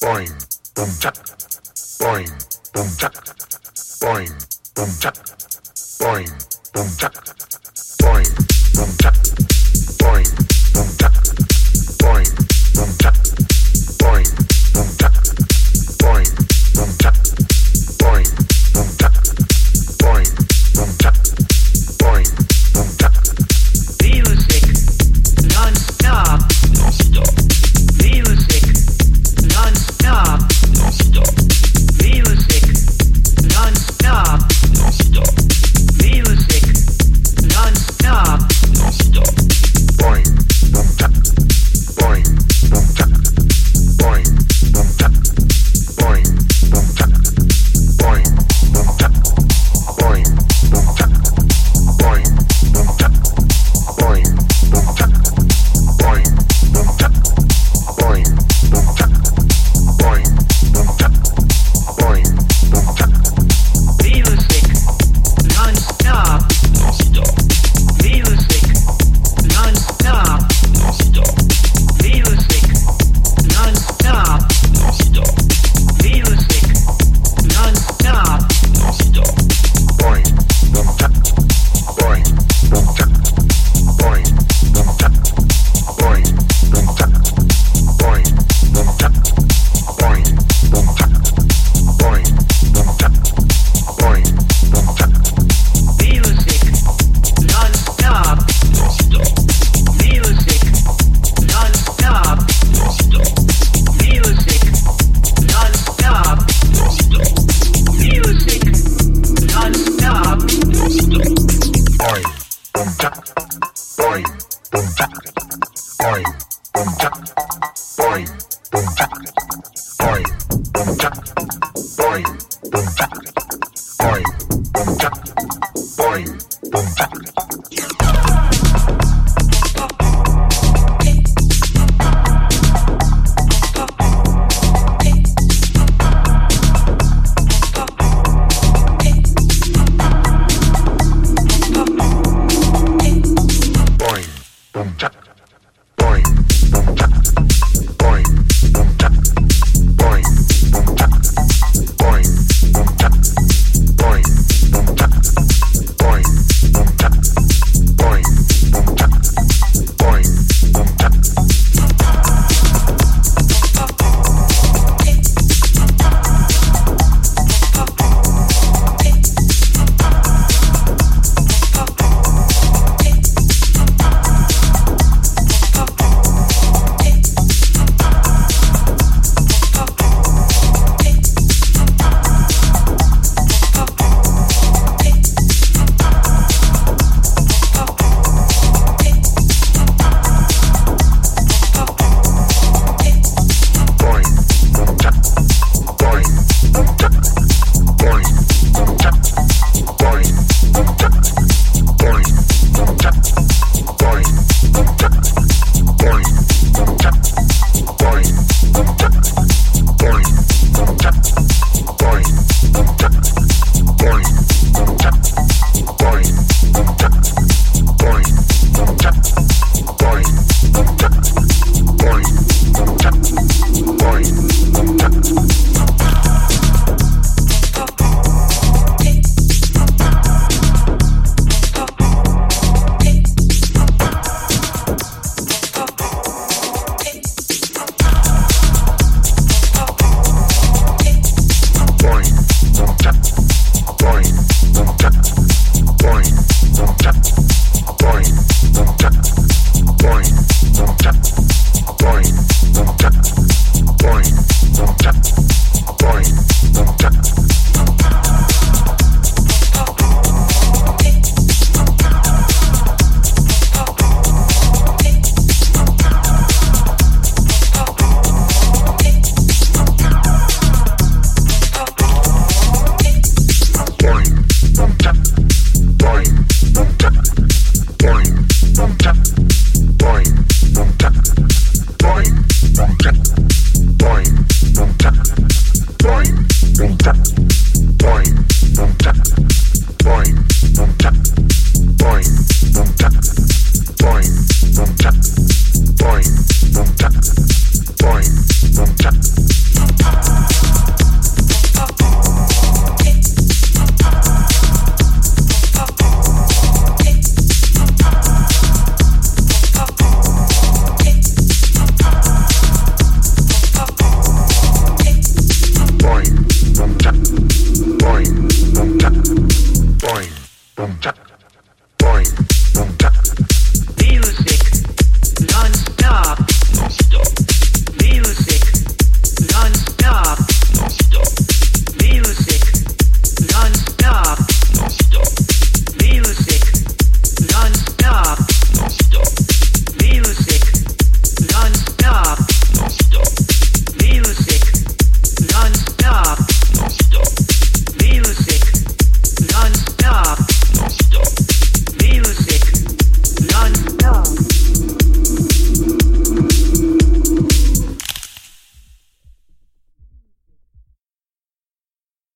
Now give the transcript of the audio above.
boing, boom, chuck, boing, boom, chuck, boing, boom, chuck, boing, boom, chuck, boing, boom, chuck. Dun,